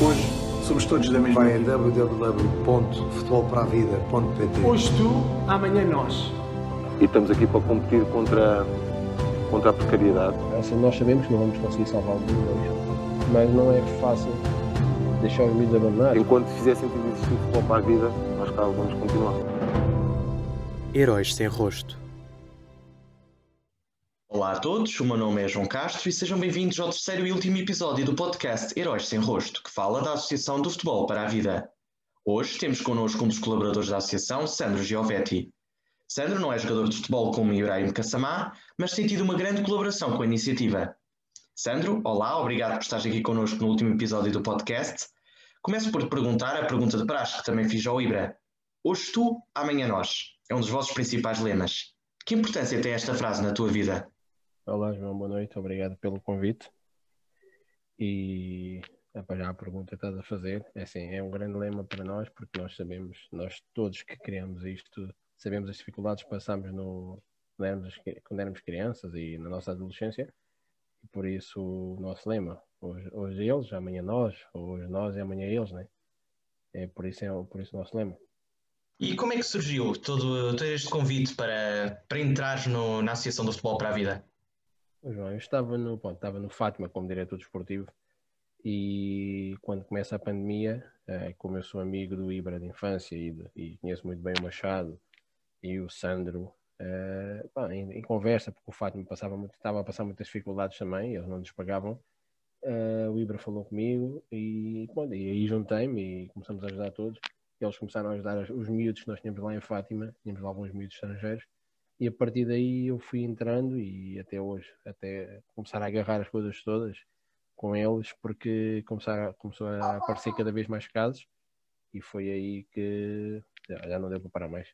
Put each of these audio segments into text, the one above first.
Hoje somos todos da mesma. Vai a www.futebolparavida.pt Hoje tu, amanhã nós. E estamos aqui para competir contra, contra a precariedade. Assim, nós sabemos que não vamos conseguir salvar os milhões, mas não é fácil deixar os miúdos abandonados. Enquanto fizer sentido existir futebol para a vida, nós cá vamos continuar. Heróis sem rosto. Olá a todos, o meu nome é João Castro e sejam bem-vindos ao terceiro e último episódio do podcast Heróis Sem Rosto, que fala da Associação do Futebol para a Vida. Hoje temos connosco um dos colaboradores da associação, Sandro Giovetti. Sandro não é jogador de futebol como Ibrahim Kassamá, mas tem tido uma grande colaboração com a iniciativa. Sandro, olá, obrigado por estares aqui connosco no último episódio do podcast. Começo por te perguntar a pergunta de praxe que também fiz ao Ibra. Hoje tu, amanhã nós. É um dos vossos principais lemas. Que importância tem esta frase na tua vida? Olá, João, boa noite, obrigado pelo convite. E já a pergunta que estás a fazer, é assim, é um grande lema para nós, porque nós sabemos, nós todos que criamos isto, sabemos as dificuldades que passamos no, quando, éramos, quando éramos crianças e na nossa adolescência, e por isso o nosso lema, hoje, hoje eles, amanhã nós, hoje nós e amanhã eles, né? É por isso, é por isso o nosso lema. E como é que surgiu todo, todo este convite para, para entrar no, na Associação do Futebol para a Vida? João, eu estava no, bom, estava no Fátima como diretor desportivo e quando começa a pandemia, eh, como eu sou amigo do Ibra de infância e, e conheço muito bem o Machado e o Sandro, eh, bom, em, em, conversa, porque o Fátima passava muito, estava a passar muitas dificuldades também, eles não nos pagavam, eh, o Ibra falou comigo e, bom, e aí juntei-me e começamos a ajudar todos. Eles começaram a ajudar os miúdos que nós tínhamos lá em Fátima, tínhamos lá alguns miúdos estrangeiros, e a partir daí eu fui entrando e até hoje, até começar a agarrar as coisas todas com eles, porque começar, começou a aparecer cada vez mais casos e foi aí que já, não deu para parar mais.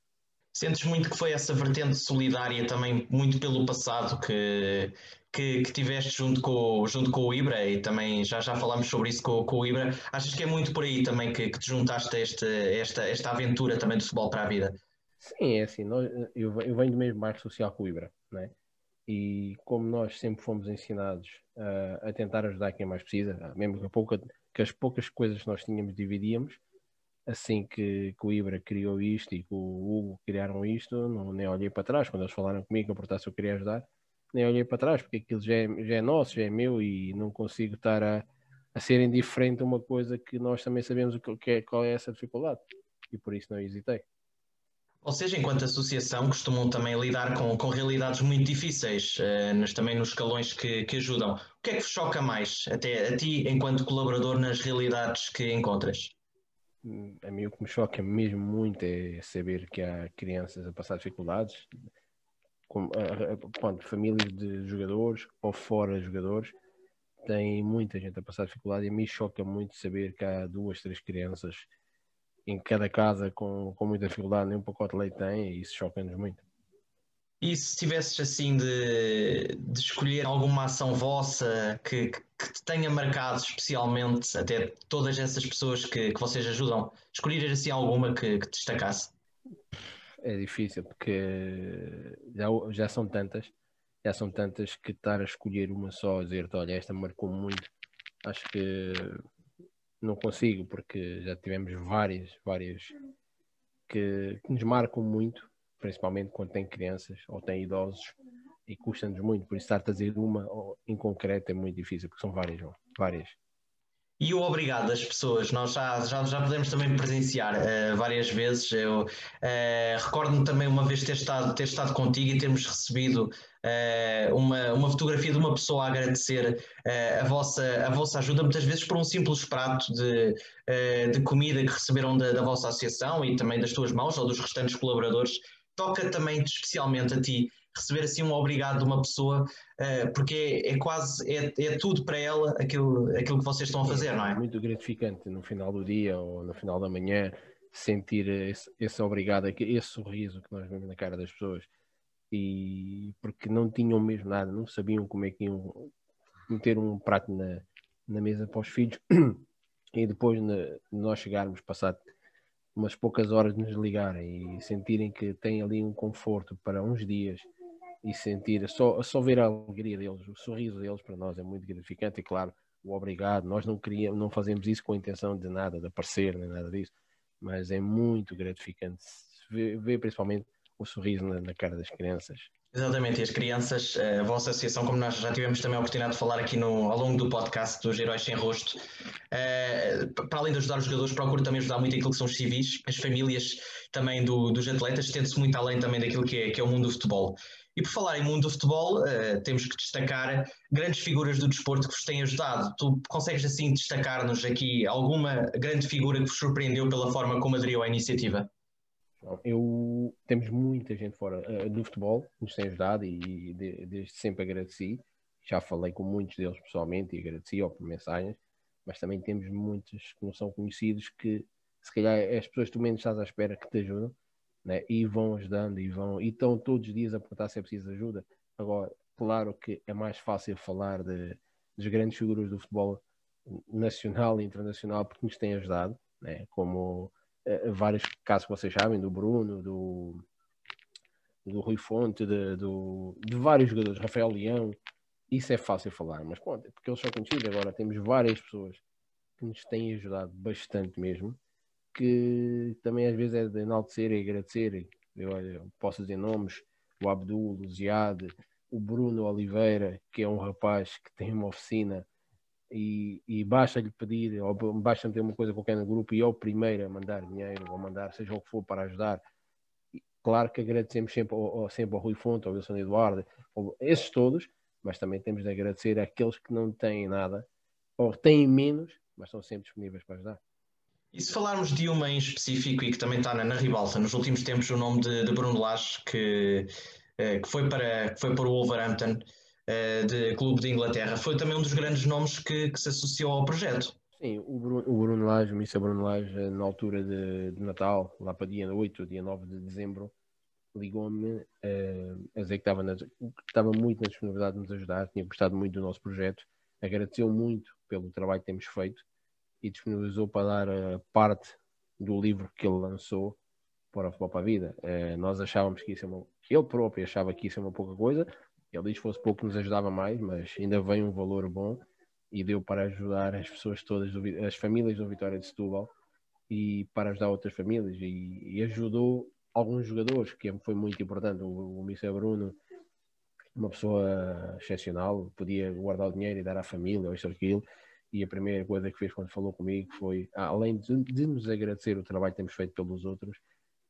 Sentes muito que foi essa vertente solidária também, muito pelo passado que, que, que, tiveste junto com, junto com o Ibra e também já, já falámos sobre isso com, com o Ibra. Achas que é muito por aí também que, que te juntaste a este, esta, esta aventura também do futebol para a vida? Sim, é assim, nós, eu, eu venho do mesmo bairro social que o Ibra, né? e como nós sempre fomos ensinados uh, a tentar ajudar quem mais precisa, mesmo que, pouca, que, as poucas coisas que nós tínhamos dividíamos, assim que, que, o Ibra criou isto e que o Hugo criaram isto, não, nem olhei para trás, quando eles falaram comigo, eu portanto eu queria ajudar, nem olhei para trás, porque aquilo já é, já é nosso, já é meu e não consigo estar a, a ser indiferente a uma coisa que nós também sabemos o que é, qual é essa dificuldade, e por isso não hesitei. Seja, enquanto associação, costumam também lidar com, com realidades muito difíceis, uh, também nos escalões que, que ajudam. O que é que vos choca mais, até a ti, enquanto colaborador, nas realidades que encontras? A mim o que me choca mesmo muito é saber que há crianças a passar dificuldades, com, famílias de jogadores ou fora jogadores, tem muita gente a passar dificuldade e a mim choca muito saber que há duas, três crianças em cada casa com, com muita dificuldade, nem um pacote de leite tem, e isso choca-nos muito. E se tivesses assim de, de escolher alguma ação vossa que, que te tenha marcado especialmente, até todas essas pessoas que, que vocês ajudam, escolher assim alguma que, que destacasse? É difícil porque já, já são tantas, já são tantas que estar a escolher uma só, dizer-te, olha, esta marcou muito, acho que não consigo, porque já tivemos várias, várias que, que nos marcam muito, principalmente quando tem crianças ou tem idosos, e custa-nos muito. Por isso, estar a dizer uma em concreto é muito difícil, porque são várias, várias. E o obrigado das pessoas, nós já, já, já podemos também presenciar uh, várias vezes. Eu uh, recordo-me também uma vez ter estado, ter estado contigo e termos recebido uh, uma, uma fotografia de uma pessoa a agradecer a, vossa, a vossa ajuda, muitas vezes por um simples prato de, de comida que receberam da, da vossa associação e também das tuas mãos ou dos restantes colaboradores. Toca também especialmente a ti receber assim um obrigado de uma pessoa, uh, porque é, é quase, é, é, tudo para ela aquilo, aquilo que vocês estão a fazer, não é? Muito gratificante no final do dia ou no final da manhã sentir esse, esse obrigado, esse sorriso que nós vemos na cara das pessoas e porque não tinham mesmo nada, não sabiam como é que iam meter um prato na, na mesa para os filhos e depois de nós chegarmos, passar umas poucas horas de nos ligarem e sentirem que têm ali um conforto para uns dias e sentir, só, só ver a alegria deles, o sorriso deles para nós é muito gratificante e claro, o obrigado. Nós não queríamos, não fazemos isso com a intenção de nada, de aparecer, nem nada disso. Mas é muito gratificante ver, ver principalmente o sorriso na, na cara das crianças. Exatamente, e as crianças, eh, a vossa associação, como nós já tivemos também a oportunidade de falar aqui no, ao longo do podcast dos Heróis Sem Rosto, eh, para além de ajudar os jogadores, procura também ajudar muito aquilo que são os civis, as famílias também do, dos atletas, tende-se muito além também daquilo que é, que é o mundo do futebol. E por falar em mundo do futebol, uh, temos que destacar grandes figuras do desporto que vos têm ajudado. Tu consegues assim destacar-nos aqui alguma grande figura que vos surpreendeu pela forma como aderiu à iniciativa? Eu temos muita gente fora uh, do futebol que nos tem ajudado e, e de, desde sempre agradeci. Já falei com muitos deles pessoalmente e agradeci ou por mensagens, mas também temos muitos que não são conhecidos que se calhar as pessoas que tu menos estás à espera que te ajudam né? e vão ajudando e vão e estão todos os dias a perguntar se é preciso ajuda. Agora, claro que é mais fácil falar de, das grandes figuras do futebol nacional e internacional porque nos têm ajudado, né? como uh, vários casos que vocês sabem, do Bruno, do, do Rui Fonte, de, do, de vários jogadores, Rafael Leão, isso é fácil falar, mas pronto, porque eles são conhecidos. Agora temos várias pessoas que nos têm ajudado bastante mesmo que também às vezes é de enaltecer e agradecer. Eu, posso dizer nomes: o Abdul, o Ziad, o Bruno Oliveira, que é um rapaz que tem uma oficina e, e basta-lhe pedir, ou basta ter uma coisa qualquer no grupo e é o primeiro a mandar dinheiro ou mandar seja o que for para ajudar. Claro que agradecemos sempre ao, sempre ao Rui Fonte, ao Wilson Eduardo, esses todos, mas também temos de agradecer àqueles que não têm nada ou têm menos, mas estão sempre disponíveis para ajudar. E se falarmos de uma em específico e que também está na, na ribalta, nos últimos tempos o nome de, de Bruno Lage, que, eh, que, foi para, que foi para o Wolverhampton, eh, de clube de Inglaterra, foi também um dos grandes nomes que, que se associou ao projeto. Sim, o Bruno, o Bruno Lage, o Missa Bruno Lage, eh, na altura de, de, Natal, lá para dia 8 dia 9 de dezembro, ligou-me uh, a dizer que estava, na, estava muito na disponibilidade de nos ajudar, tinha gostado muito do nosso projeto, agradeceu muito pelo trabalho que temos feito e disponibilizou para dar a parte do livro que ele lançou para o Futebol para a Vida. Uh, nós achávamos que isso é uma... Ele próprio achava que isso é uma pouca coisa. Ele disse que fosse pouco nos ajudava mais, mas ainda vem um valor bom e deu para ajudar as pessoas todas, as famílias do Vitória de Setúbal e para ajudar outras famílias e, e ajudou alguns jogadores, que foi muito importante. O, o Bruno, uma pessoa excepcional, podia guardar o dinheiro e dar à família ou isto ou aquilo e a primeira coisa que fez quando falou comigo foi, além de, de, nos agradecer o trabalho que temos feito pelos outros,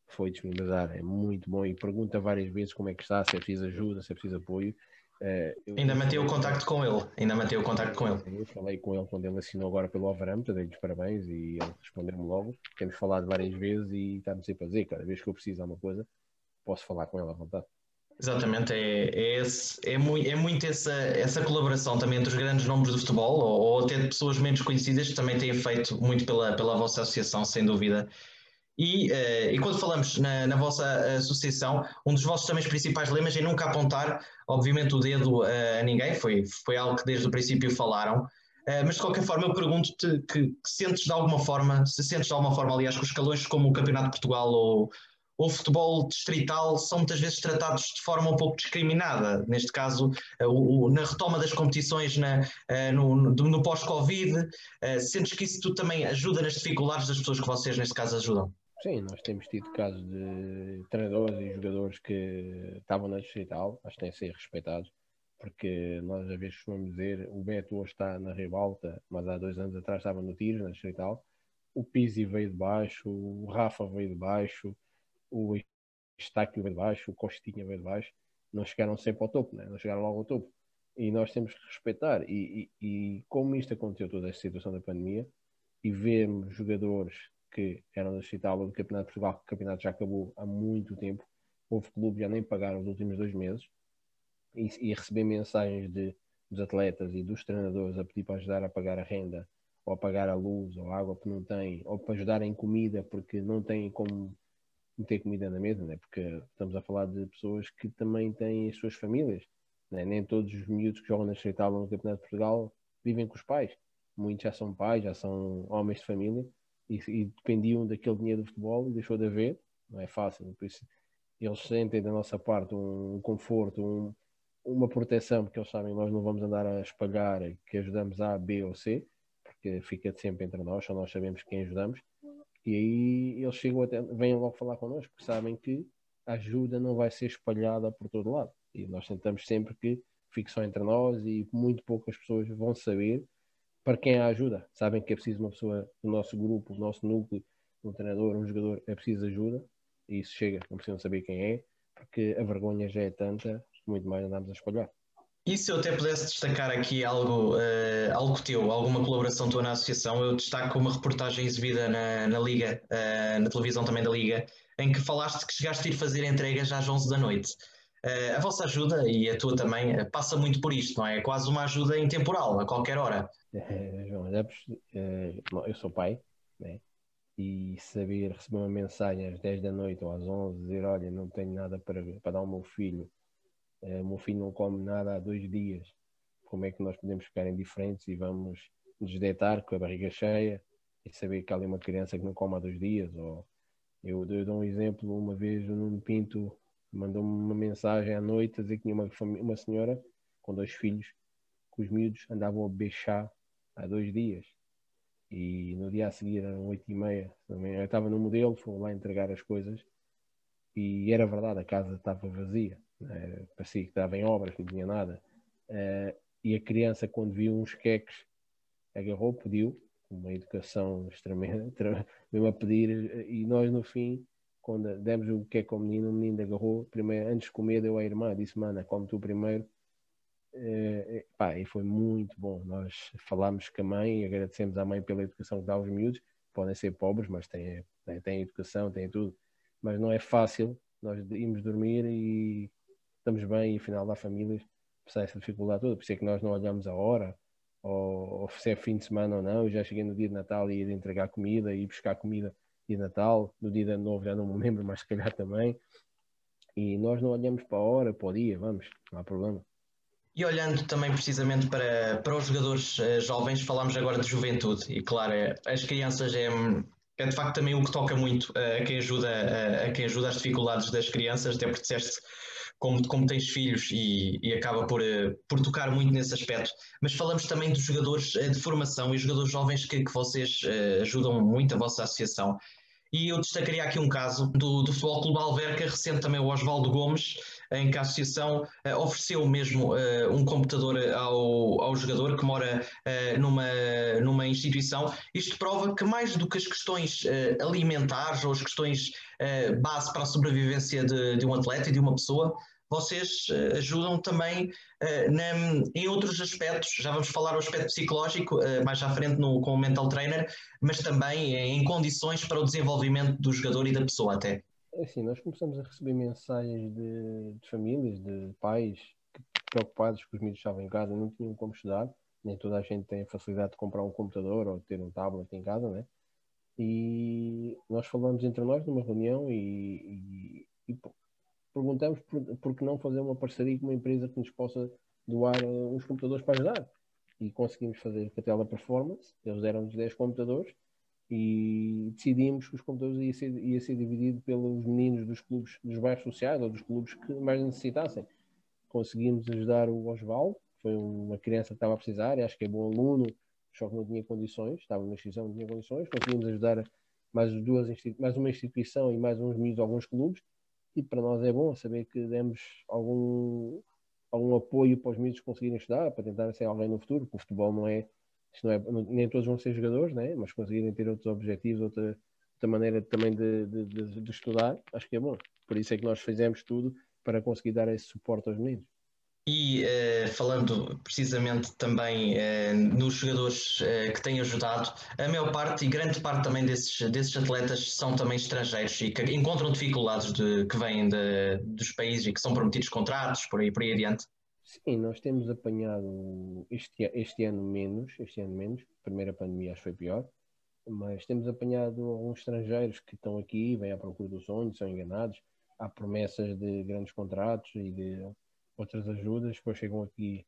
foi disponibilizar. É muito bom e pergunta várias vezes como é que está, se é preciso ajuda, se é preciso apoio. Uh, ainda manteve o contacto com ele, ainda manteve o contacto com ele. Eu falei com ele quando ele assinou agora pelo Overhampton, dei-lhe os parabéns e ele respondeu-me logo. Temos falado várias vezes e está-me sempre a dizer, cada vez que eu preciso de alguma coisa, posso falar com ele à vontade. Exatamente, é, é, esse, é, muito, é muito essa, essa colaboração também entre os grandes nomes do futebol ou, ou até de pessoas menos conhecidas que também têm feito muito pela, pela vossa associação, sem dúvida. E, uh, e quando falamos na, na, vossa associação, um dos vossos também principais lemas é nunca apontar, obviamente, o dedo uh, a ninguém, foi, foi algo que desde o princípio falaram. Uh, mas de qualquer forma, eu pergunto-te que, que, sentes de alguma forma, se sentes de alguma forma, aliás, que os escalões como o Campeonato de Portugal ou o futebol distrital são muitas vezes tratados de forma um pouco discriminada. Neste caso, eh, o, na retoma das competições na, eh, no, no, no pós-Covid, eh, sentes que isso tudo também ajuda nas dificuldades das pessoas que vocês, neste caso, ajudam? Sim, nós temos tido casos de treinadores e jogadores que estavam na distrital, acho que têm de ser respeitados, porque nós às vezes costumamos dizer o Beto hoje está na Ribalta, mas há dois anos atrás estava no Tiro, na distrital, o Pizzi veio de baixo, o Rafa veio de baixo, o Estáquio veio de baixo, o Costinha veio de baixo, não chegaram sempre ao topo, né? não chegaram logo ao topo. E nós temos que respeitar. E, e, e como isto aconteceu, toda esta situação da pandemia, e vemos jogadores que eram da Cital do Campeonato de Portugal, que o campeonato já acabou há muito tempo, houve clubes já nem pagaram os últimos dois meses, e, e receber mensagens de, dos atletas e dos treinadores a pedir para ajudar a pagar a renda, ou a pagar a luz, ou a água que não têm, ou para ajudar em comida porque não têm como meter comida na mesa, né? porque estamos a falar de pessoas que também têm as suas famílias. Né? Nem todos os miúdos que jogam na Estreital no Campeonato de Portugal vivem com os pais. Muitos já são pais, já são homens de família e, e dependiam daquele dinheiro do futebol e deixou de haver. Não é fácil, por isso eles sentem da nossa parte um conforto, um, uma proteção, porque eles sabem que nós não vamos andar a espalhar que ajudamos A, B ou C, porque fica sempre entre nós, só nós sabemos quem ajudamos. E aí eles chegam até, vêm logo falar connosco, porque sabem que a ajuda não vai ser espalhada por todo lado. E nós tentamos sempre que fique só entre nós e muito poucas pessoas vão saber para quem a ajuda. Sabem que é preciso uma pessoa do nosso grupo, do nosso núcleo, um treinador, um jogador, é preciso ajuda. E isso chega, não precisam saber quem é, porque a vergonha já é tanta, muito mais andamos a espalhar. E se eu até pudesse destacar aqui algo, uh, algo teu, alguma colaboração tua na associação, eu destaco uma reportagem exibida na, na Liga, uh, na televisão também da Liga, em que falaste que chegaste a ir fazer entregas às 11 da noite. Uh, a vossa ajuda e a tua também passa muito por isto, não é? É quase uma ajuda intemporal, a qualquer hora. É, João, eu sou pai, né? e saber receber uma mensagem às 10 da noite ou às 11, dizer: Olha, não tenho nada para, para dar ao meu filho Uh, meu filho não come nada há dois dias. Como é que nós podemos ficar indiferentes e vamos nos deitar com a barriga cheia e saber que há ali uma criança que não come há dois dias? Ou eu, eu dou um exemplo, uma vez o Nuno Pinto mandou-me uma mensagem à noite a dizer que tinha uma, uma senhora com dois filhos que os miúdos andavam a beijar há dois dias. E no dia a seguir, eram oito e meia, eu estava no modelo, fui lá entregar as coisas e era verdade, a casa estava vazia. Uh, parecia que estava em obras, não tinha nada. Uh, e a criança, quando viu uns queques, agarrou, pediu, uma educação extremamente, mesmo a pedir, e nós no fim, quando demos o queque ao menino, o menino agarrou, primeiro, antes de comer, deu à irmã, disse, mana, come tu primeiro. Uh, pá, e foi muito bom. Nós falámos com a mãe e agradecemos à mãe pela educação que dá aos miúdos. Podem ser pobres, mas têm, têm educação, têm tudo. Mas não é fácil nós irmos dormir e estamos bem e afinal há famílias que essa dificuldade toda, por isso é que nós não olhamos a hora, ou, ou se é fim de semana ou não, eu já cheguei no dia de Natal e ia entregar comida, e buscar comida de Natal, no dia de Novo já não me lembro, mas se calhar também, e nós não olhamos para a hora, para o dia, vamos, não há problema. E olhando também precisamente para, para os jogadores uh, jovens, falamos agora de juventude, e claro, é, as crianças é, é de facto também o que toca muito a, quem ajuda, uh, a quem ajuda as dificuldades das crianças, até porque disseste como, como tens filhos e, e acaba por, eh, por tocar muito nesse aspecto. Mas falamos também dos jogadores eh, de formação e jogadores jovens que, que vocês uh, ajudam muito a vossa associação. E eu destacaria aqui um caso do, do Futebol Clube Alverca, recente também o Osvaldo Gomes, em que a associação uh, ofereceu mesmo uh, um computador ao, ao jogador que mora uh, numa, numa instituição. Isto prova que mais do que as questões alimentares ou as questões base para a sobrevivência de, de um atleta e de uma pessoa, vocês uh, ajudam também uh, na, em outros aspectos. Já vamos falar o aspecto psicológico uh, mais à frente no, com o mental trainer, mas também em condições para o desenvolvimento do jogador e da pessoa até. É assim, nós começamos a receber mensagens de, de famílias, de pais preocupados que os miúdos estavam em casa, não tinham como estudar, nem toda a gente tem a facilidade de comprar um computador ou ter um tablet em casa, né? E nós falamos entre nós numa reunião e, e, e perguntamos por, por que não fazer uma parceria com uma empresa que nos possa doar uh, uns computadores para ajudar. E conseguimos fazer com a Teleperformance, eles deram-nos 10 computadores e decidimos que os computadores ia ser, ia ser dividido pelos meninos dos clubes dos bairros sociais ou dos clubes que mais necessitassem. Conseguimos ajudar o Osvaldo, foi uma criança que estava a precisar, acho que é bom aluno, só que não tinha condições, estava numa instituição, não tinha condições, conseguimos ajudar mais, duas, mais uma instituição e mais uns meninos, alguns clubes, e para nós é bom saber que demos algum, algum apoio para os miúdos conseguirem estudar, para tentar ser alguém no futuro, porque o futebol não é, não é nem todos vão ser jogadores, né? mas conseguirem ter outros objetivos, outra, outra maneira também de, de, de, de estudar, acho que é bom. Por isso é que nós fizemos tudo para conseguir dar esse suporte aos meninos. E uh, falando precisamente também uh, nos jogadores uh, que têm ajudado, a maior parte e grande parte também desses, desses atletas são também estrangeiros e que encontram dificuldades de, que vêm de, dos países e que são prometidos contratos, por aí, por aí adiante. Sim, nós temos apanhado este, este ano menos, este ano menos, a primeira pandemia acho que foi pior, mas temos apanhado alguns estrangeiros que estão aqui, vêm à procura do sonho, são enganados, há promessas de grandes contratos e de outras ajudas, depois chegam aqui,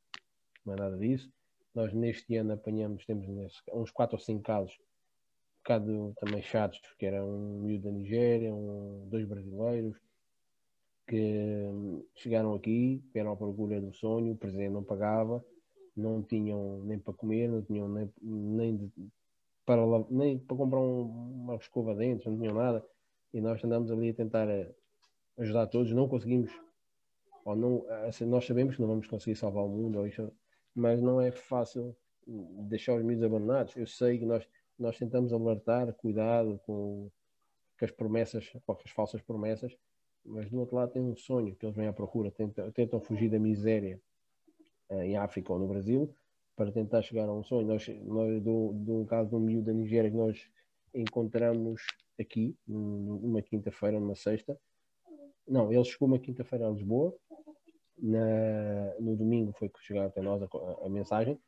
não é nada disso. Nós neste ano apanhamos, temos uns 4 ou 5 casos, um bocado também chatos, que era um miúdo da Nigéria, um, dois brasileiros, que hum, chegaram aqui, vieram à procura do sonho, o presidente não pagava, não tinham nem para comer, não tinham nem, nem, de, para, nem para comprar um, uma escova de não tinham nada. E nós andamos ali a tentar eh, ajudar todos, não conseguimos, ou não, assim, nós sabemos que não vamos conseguir salvar o mundo, ou isso, mas não é fácil deixar os miúdos abandonados. Eu sei que nós, nós tentamos alertar, cuidado com, com as promessas, com as falsas promessas, mas do outro lado tem um sonho que eles vêm à procura, tentam, tentam fugir da miséria uh, em África ou no Brasil para tentar chegar a um sonho. Nós, nós do, do um caso um miúdo da Nigéria que nós encontramos aqui, numa quinta-feira, numa sexta. Não, ele chegou uma quinta-feira a Lisboa, na, no domingo foi que chegou até nós a, a, a mensagem.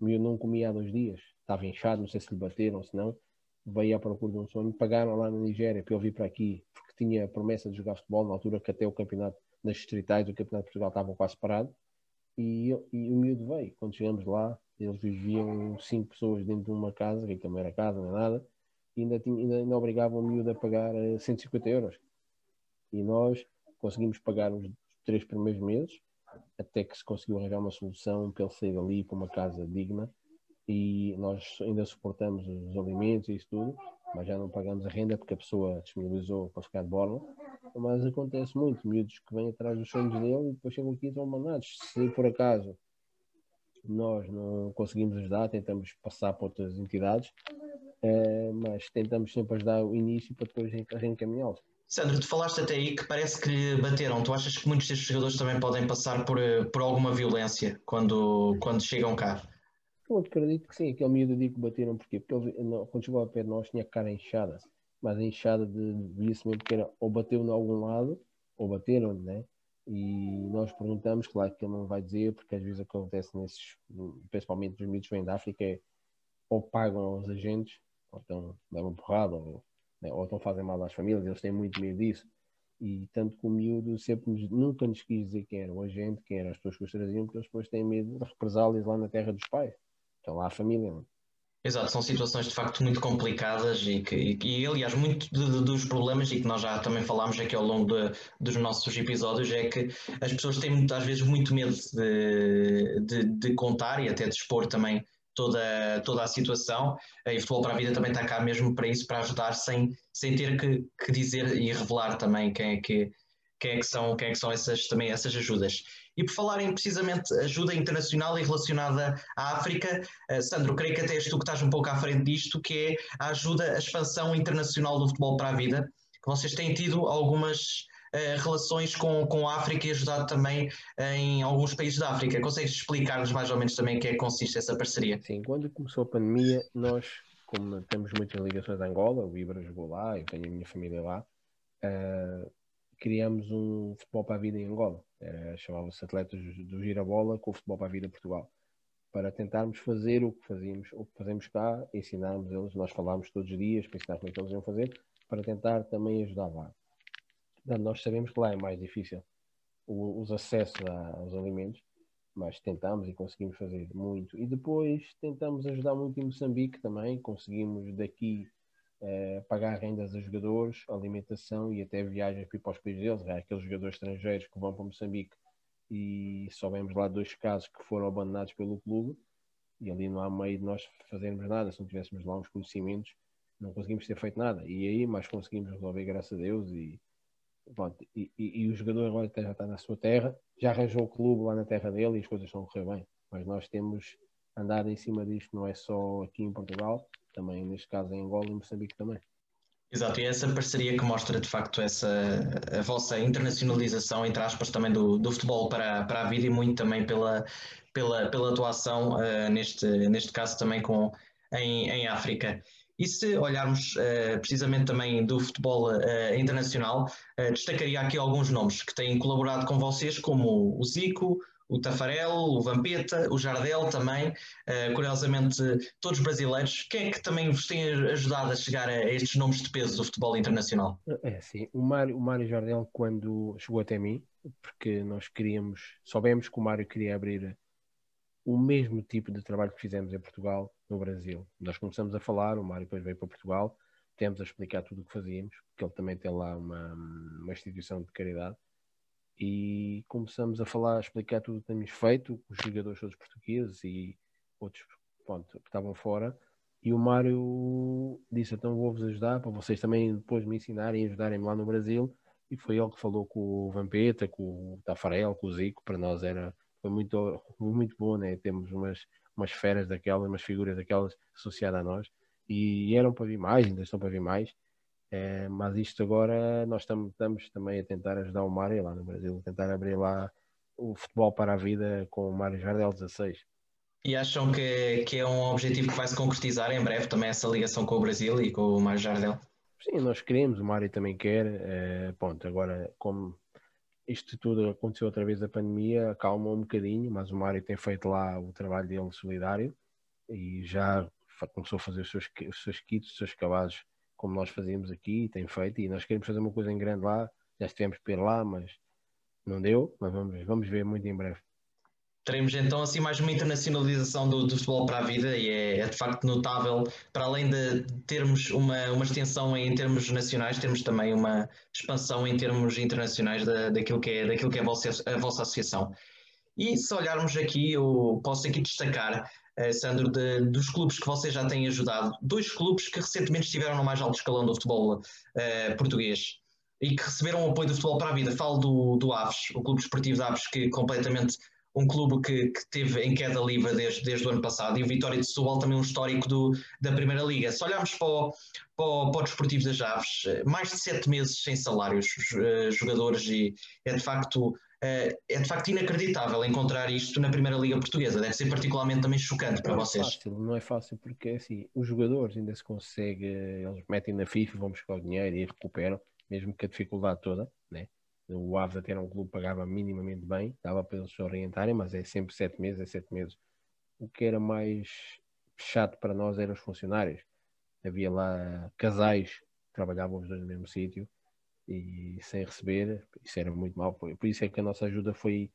O miúdo não comia há dois dias, estava inchado, não sei se lhe bateram, se não. Veio à procura de um sonho, pagaram lá na Nigéria para eu vir para aqui que tinha a promessa de jogar futebol, na altura que até o campeonato das distritais, o campeonato de Portugal estava quase parado, e, e o miúdo veio. Quando chegamos lá, eles viviam cinco pessoas dentro de uma casa, que também era casa, não é nada, e ainda, tinha, ainda, ainda obrigavam o miúdo a pagar 150 eh, euros. E nós conseguimos pagar os três primeiros meses, até que se conseguiu arranjar uma solução para ele sair dali para uma casa digna, e nós ainda suportamos os alimentos e isso tudo, mas já não pagamos a renda porque a pessoa disponibilizou para ficar de borla. Mas acontece muito, miúdos que vêm atrás dos sonhos dele e depois chegam aqui e são mandados. Se por acaso nós não conseguimos ajudar, tentamos passar para outras entidades, é, mas tentamos sempre ajudar o início para depois reencaminhá-los. Sandro, tu falaste até aí que parece que bateram. Tu achas que muitos destes jogadores também podem passar por, eh, por alguma violência quando, quando chegam cá? Eu acredito que sim, aquele miúdo digo que bateram porquê? porque ele, não, quando chegou ao pé de nós tinha cara inchada, mas a inchada de, via-se mesmo que era ou bateu em algum lado ou bateram, né? E nós perguntamos, claro que ele não vai dizer, porque às vezes acontece nesses, principalmente nos miúdos que vêm da África, é ou pagam aos agentes, ou então levam porrada, ou, né, ou então fazem mal às famílias, eles têm muito medo disso. E tanto que o miúdo sempre nos, nunca nos quis dizer quem era o agente, quem eram as pessoas que os traziam, porque eles depois têm medo de represálias lá na terra dos pais. Então lá a família. Não? Exato, são situações de facto muito complicadas e que, e, e aliás, muito dos problemas, e que nós já também falámos aqui ao longo de, dos nossos episódios, é que as pessoas têm muitas vezes muito medo de, de, de contar e até de expor também toda, toda a situação. E Futebol para a Vida também está cá mesmo para isso, para ajudar, sem, sem ter que, que dizer e revelar também quem é que, quem é que são, quem é que são essas, também essas ajudas. E por falarem precisamente ajuda internacional e relacionada à África, uh, Sandro, creio que até és tu que estás um pouco à frente disto, que é a ajuda, a expansão internacional do futebol para a vida, que vocês têm tido algumas relações com, com a África e ajudado também em alguns países da África. Consegues explicar-nos mais ou menos também em que é que consiste essa parceria? Sim, quando começou a pandemia, nós, como temos muitas ligações a Angola, o Ibra jogou lá, eu tenho a minha família lá, uh, criamos um futebol para a vida em Angola. Chamava-se Atletas do Girabola com o futebol para a vida Portugal. Para tentarmos fazer o que fazíamos, o que fazemos cá, ensinarmos eles, nós falámos todos os dias para ensinar como é que eles iam fazer, para tentar também ajudar lá. Nós sabemos que lá é mais difícil os acessos aos alimentos, mas tentamos e conseguimos fazer muito. E depois tentamos ajudar muito em Moçambique também, conseguimos daqui uh, pagar rendas a jogadores, alimentação e até viagens para para os países deles. Aqueles jogadores estrangeiros que vão para Moçambique e soubemos lá dois casos que foram abandonados pelo clube e ali não há meio de nós fazermos nada. Se não tivéssemos lá uns conhecimentos, não conseguimos ter feito nada. E aí, mas conseguimos resolver, graças a Deus. E, pronto, e, e, e o jogador agora já está na sua terra, já arranjou o clube lá na terra dele e as coisas estão a correr bem. Mas nós temos andado em cima disto, não é só aqui em Portugal, também neste caso em Angola e Moçambique também. Exato, e essa parceria que mostra de facto essa a vossa internacionalização, entre aspas, também do, do futebol para, para a vida e muito também pela, pela, pela atuação uh, neste, neste caso também com, em, em África. E se olharmos uh, precisamente também do futebol uh, internacional, destacaria aqui alguns nomes que têm colaborado com vocês, como o Zico, o Tafarel, o Vampeta, o Jardel também, uh, curiosamente todos brasileiros. Quem é que também vos tem ajudado a chegar a estes nomes de peso do futebol internacional? É sim, o Mário, o Mário Jardel quando chegou até mim, porque nós queríamos, soubemos que o Mário queria abrir o mesmo tipo de trabalho que fizemos em Portugal no Brasil. Nós começamos a falar, o Mário depois veio para Portugal, temos a explicar tudo o que fazíamos, porque ele também tem lá uma, uma instituição de caridade e começamos a falar, a explicar tudo o que temos feito, os jogadores todos portugueses e outros pronto, que estavam fora. E o Mário disse: Então vou-vos ajudar para vocês também depois me ensinarem e ajudarem-me lá no Brasil. E foi ele que falou com o Vampeta, com o Tafarel, com o Zico. Para nós era foi muito, muito bom, né? Temos umas, umas feras daquelas, umas figuras daquelas associadas a nós. E eram para vir mais, ainda estão para vir mais. É, mas isto agora nós estamos, estamos também a tentar ajudar o Mário lá no Brasil, tentar abrir lá o futebol para a vida com o Mário Jardel 16. E acham que, que é um objetivo que vai se concretizar em breve também essa ligação com o Brasil e com o Mário Jardel? Sim, nós queremos, o Mário também quer. É, ponto, agora, como isto tudo aconteceu outra vez a pandemia, acalmou um bocadinho, mas o Mário tem feito lá o trabalho dele solidário e já começou a fazer os seus, os seus kits, os seus cavalos, como nós fazíamos aqui, tem feito, e nós queremos fazer uma coisa em grande lá, já estivemos por lá, mas não deu, mas vamos, vamos ver muito em breve teremos então assim mais uma internacionalização do, do, futebol para a vida e é, é, de facto notável, para além de termos uma, uma extensão em termos nacionais, temos também uma expansão em termos internacionais da, daquilo, que é, daquilo que é a vossa, a vossa associação. E se olharmos aqui, eu posso aqui destacar, uh, Sandro, de, dos clubes que vocês já têm ajudado, dois clubes que recentemente estiveram no mais alto escalão do futebol uh, português e que receberam o apoio do futebol para a vida. Falo do, do Aves, o Clube Esportivo de Aves, que completamente um clube que, que teve em queda livre desde, desde o ano passado, e o Vitória de Setúbal também um histórico do, da Primeira Liga. Se olharmos para o, para, o, para o Desportivo das Aves, mais de sete meses sem salários, eh, jogadores, e é de facto eh, é de facto inacreditável encontrar isto na Primeira Liga Portuguesa. Deve ser particularmente também chocante para não é vocês. É fácil, não é fácil porque assim, os jogadores ainda se consegue, eles metem na FIFA, vão buscar o dinheiro e recuperam, mesmo que a dificuldade toda? O Aves até era um clube que pagava minimamente bem, dava para eles se orientarem, mas é sempre sete meses, é sete meses. O que era mais chato para nós eram os funcionários. Havia lá casais que trabalhavam os dois no mesmo sítio e sem receber, isso era muito mal. Por isso é que a nossa ajuda foi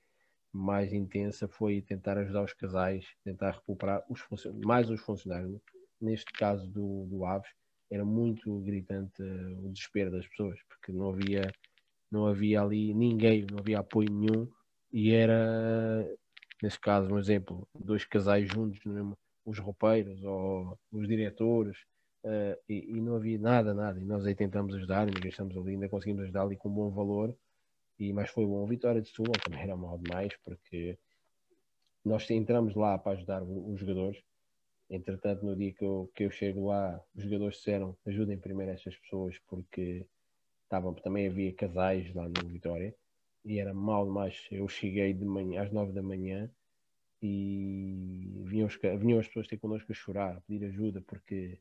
mais intensa, foi tentar ajudar os casais, tentar recuperar os mais os funcionários. Neste caso do, do Aves, era muito gritante o desespero das pessoas, porque não havia não havia ali ninguém, não havia apoio nenhum e era, nesse caso, um exemplo, dois casais juntos, mesmo, os roupeiros ou os diretores, uh, e, e, não havia nada, nada. E nós aí tentamos ajudar, ninguém estamos ali, ainda conseguimos ajudar ali com bom valor, e, mas foi bom. Vitória de Setúbal também era mal demais, porque nós entramos lá para ajudar os jogadores. Entretanto, no dia que eu, que eu chego lá, os jogadores disseram ajudem primeiro estas pessoas, porque estavam, também havia casais lá no Vitória e era mal demais. Eu cheguei de manhã, às nove da manhã e vinham, os, vinham as pessoas ter connosco a chorar, a pedir ajuda porque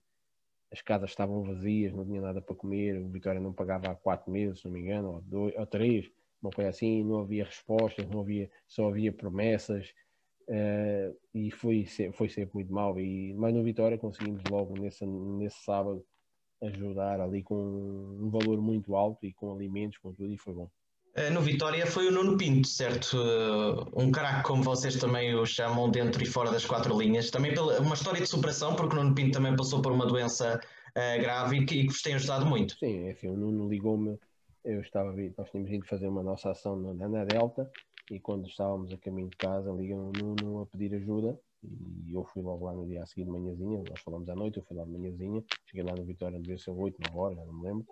as casas estavam vazias, não tinha nada para comer, o Vitória não pagava há quatro meses, se não me engano, ou, dois, ou três, uma coisa assim, não havia respostas, não havia, só havia promessas, uh, e foi, foi sempre muito mal. E, mas no Vitória conseguimos logo nesse, nesse sábado ajudar ali com um valor muito alto e com alimentos, com tudo, e foi bom. Eh, no Vitória foi o Nuno Pinto, certo? Eh, um craque, como vocês também o chamam, dentro e fora das quatro linhas. Também pela, uma história de superação, porque o Nuno Pinto também passou por uma doença uh, grave e que, e que vos tem ajudado muito. Sim, assim, o Nuno ligou-me, eu estava, nós tínhamos ido fazer uma nossa ação na, na Delta e quando estávamos a caminho de casa, ligam o Nuno a pedir ajuda e eu fui logo lá no dia a seguir de manhãzinha, nós falamos à noite, eu fui lá de manhãzinha, cheguei lá no Vitória, devia ser 8, 9 horas, não me lembro,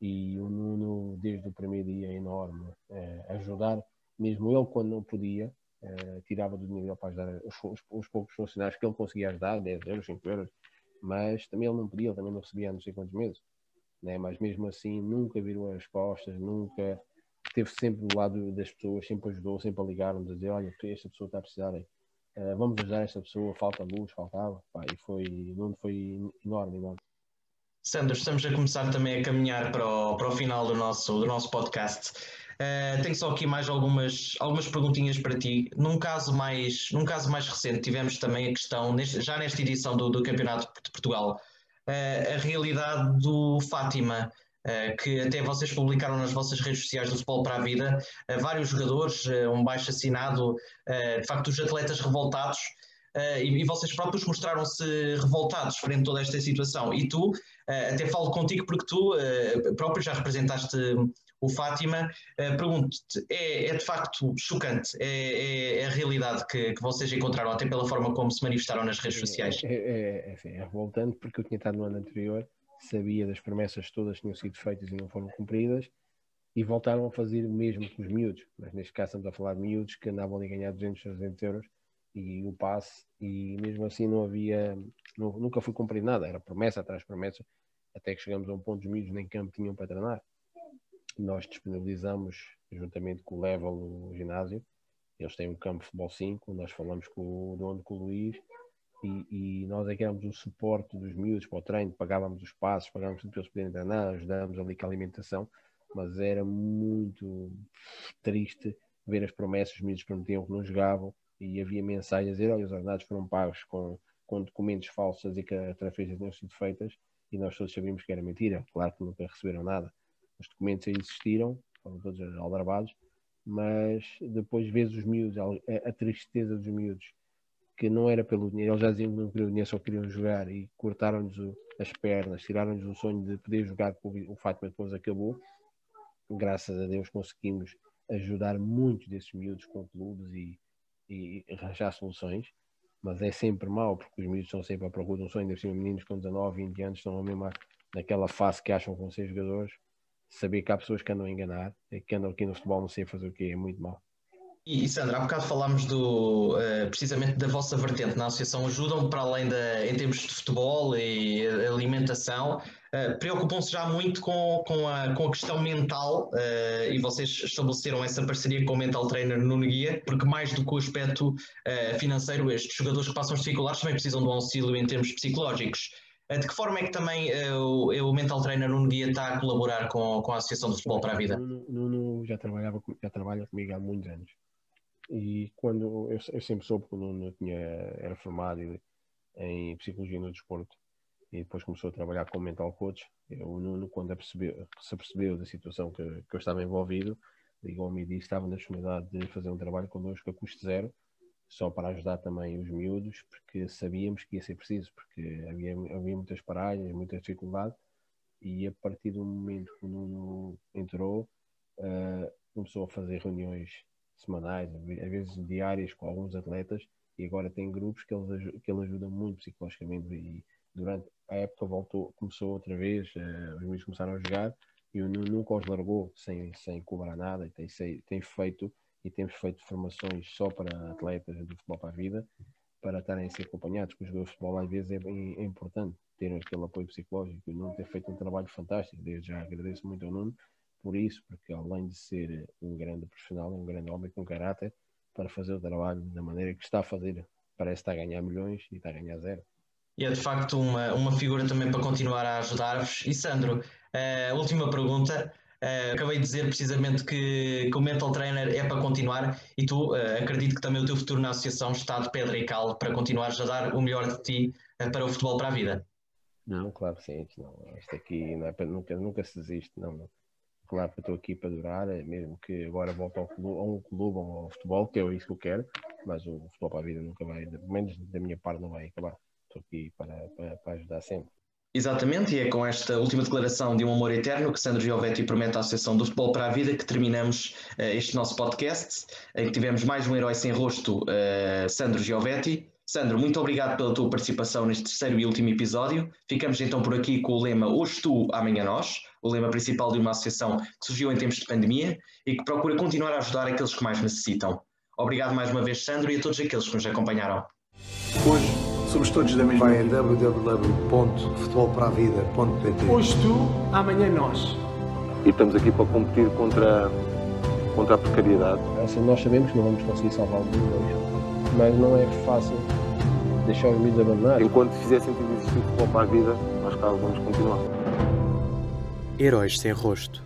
e o Nuno, desde o primeiro dia, é enorme, é, ajudar, mesmo ele quando não podia, é, tirava do dinheiro para ajudar os, os, os, poucos funcionários que ele conseguia ajudar, 10 euros, 5 euros, mas também ele não podia, ele também não recebia há não sei quantos meses, né? mas mesmo assim nunca virou as costas, nunca esteve sempre do lado das pessoas, sempre ajudou, sempre a ligar-nos a dizer, olha, esta pessoa está a precisar Uh, vamos ajudar esta pessoa, falta luz, faltava, pá, e foi, não foi enorme, enorme. Sandro, estamos a começar também a caminhar para o, para o final do nosso, do nosso podcast. Uh, tenho só aqui mais algumas, algumas perguntinhas para ti. Num caso mais, num caso mais recente, tivemos também a questão, neste, já nesta edição do, do Campeonato de Portugal, uh, a realidade do Fátima, eh, que até vocês publicaram nas vossas redes sociais do Futebol para a Vida, eh, vários jogadores, eh, um baixo assinado, de facto, os atletas revoltados, e, vocês próprios mostraram-se revoltados frente a toda esta situação. E tu, até falo contigo porque tu próprio já representaste o Fátima. Pergunto-te, é, é, de facto chocante, é, é, é a realidade que, que, vocês encontraram, até pela forma como se manifestaram nas redes sociais? É, é, é, é revoltante porque eu tinha estado no ano anterior, sabia das promessas todas que tinham sido feitas e não foram cumpridas, e voltaram a fazer o mesmo com os miúdos. Mas neste caso estamos a falar de miúdos que andavam a ganhar 200, 300 euros e o passe, e mesmo assim não havia, não, nunca foi cumprido nada, era promessa atrás de promessa, até que chegamos a um ponto dos miúdos nem campo tinham para treinar. Nós disponibilizamos, juntamente com o Level, o ginásio, eles têm um campo de futebol 5, nós falamos com o dono, com o Luís, e, e, nós é que éramos o suporte dos miúdos para o treino, pagávamos os passos, pagávamos tudo para eles poderem treinar, ajudávamos ali com a alimentação, mas era muito triste ver as promessas, os miúdos prometiam que não jogavam, e havia mensagens a dizer, olha, os ordenados foram pagos com, com documentos falsos e que as transferências tinham sido feitas e nós todos sabíamos que era mentira. Claro que nunca receberam nada. Os documentos existiram, foram todos aldrabados, mas depois vês os miúdos, a, a, tristeza dos miúdos, que não era pelo dinheiro, eles já diziam que não queriam dinheiro, só queriam jogar e cortaram-lhes as pernas, tiraram-lhes o sonho de poder jogar, o Fátima depois acabou. Graças a Deus conseguimos ajudar muitos desses miúdos com clubes e, e arranjar soluções, mas é sempre mau, porque os miúdos estão sempre à procura de um sonho, cima meninos com 19, 20 anos estão mesmo naquela fase que acham vão ser jogadores, saber que há pessoas que andam a enganar, que andam aqui no futebol não sei fazer o que é muito mau. E Sandra, há bocado falámos do, uh, precisamente da vossa vertente na associação. Ajudam para além da, em termos de futebol e alimentação, uh, preocupam-se já muito com, com, a, com a questão mental uh, e vocês estabeleceram essa parceria com o mental trainer no Guia, porque mais do que o aspecto financeiro, estes jogadores que passam dificuldades também precisam de um auxílio em termos psicológicos. De que forma é que também o, o mental trainer Nuno Guia está a colaborar com, com a Associação de Futebol para a Vida? Nuno, Nuno já, trabalhava, já trabalha comigo há muitos anos e quando eu, eu sempre soube que o Nuno tinha, era formado em psicologia no desporto e depois começou a trabalhar como mental coach. O Nuno, quando apercebeu, se apercebeu da situação que, que eu estava envolvido, ligou-me e disse que estava na disponibilidade de fazer um trabalho connosco a custo zero, só para ajudar também os miúdos, porque sabíamos que ia ser preciso, porque havia, havia muitas paragens, muita dificuldade, e a partir do momento que o Nuno entrou, uh, começou a fazer reuniões semanais, às vezes diárias com alguns atletas e agora tem grupos que ele, que ele ajuda muito psicologicamente e durante a época voltou, começou outra vez, uh, os meninos começaram a jogar e o nunca os largou sem, sem cobrar nada e tem, tem feito e temos feito formações só para atletas do futebol para a vida para estarem a ser acompanhados, porque os jogadores de futebol às vezes é, é importante ter aquele apoio psicológico e o Nuno ter feito um trabalho fantástico, desde já agradeço muito ao Nuno por isso, porque além de ser um grande profissional, é um grande homem com caráter para fazer o trabalho da maneira que está a fazer. Parece que está a ganhar milhões e está a ganhar zero. E é de facto uma, uma figura também para continuar a ajudar-vos. E Sandro, uh, última pergunta. Uh, acabei de dizer precisamente que, que, o mental trainer é para continuar e tu uh, acredito que também o teu futuro na associação está de pedra e cal para continuares a dar o melhor de ti uh, para o futebol para a vida. Não, claro que sim. Não, isto aqui não é para, nunca, nunca se desiste. Não, não claro que estou aqui para durar, é mesmo que agora volte ao clube, a um clube ou ao futebol, que é isso que eu quero, mas o futebol para a vida nunca vai, pelo menos da minha parte, não vai acabar. Estou aqui para, para, para ajudar sempre. Exatamente, e é com esta última declaração de um amor eterno que Sandro Giovetti promete à Associação do Futebol para a Vida que terminamos uh, este nosso podcast, em que tivemos mais um herói sem rosto, uh, Sandro Giovetti. Sandro, muito obrigado pela tua participação neste terceiro e último episódio. Ficamos então por aqui com o lema Hoje Tu, Amanhã Nós, o lema principal de uma associação que surgiu em tempos de pandemia e que procura continuar a ajudar aqueles que mais necessitam. Obrigado mais uma vez, Sandro, e a todos aqueles que nos acompanharam. Hoje somos todos da mesma. Vai a www.futebolparavida.pt Hoje tu, amanhã nós. E estamos aqui para competir contra, contra a precariedade. Assim, nós sabemos que não vamos conseguir salvar o mundo mas não é fácil deixar os miúdos abandonados. Enquanto fizer sentido existir futebol para a vida, nós cá vamos continuar. Heróis sem rosto.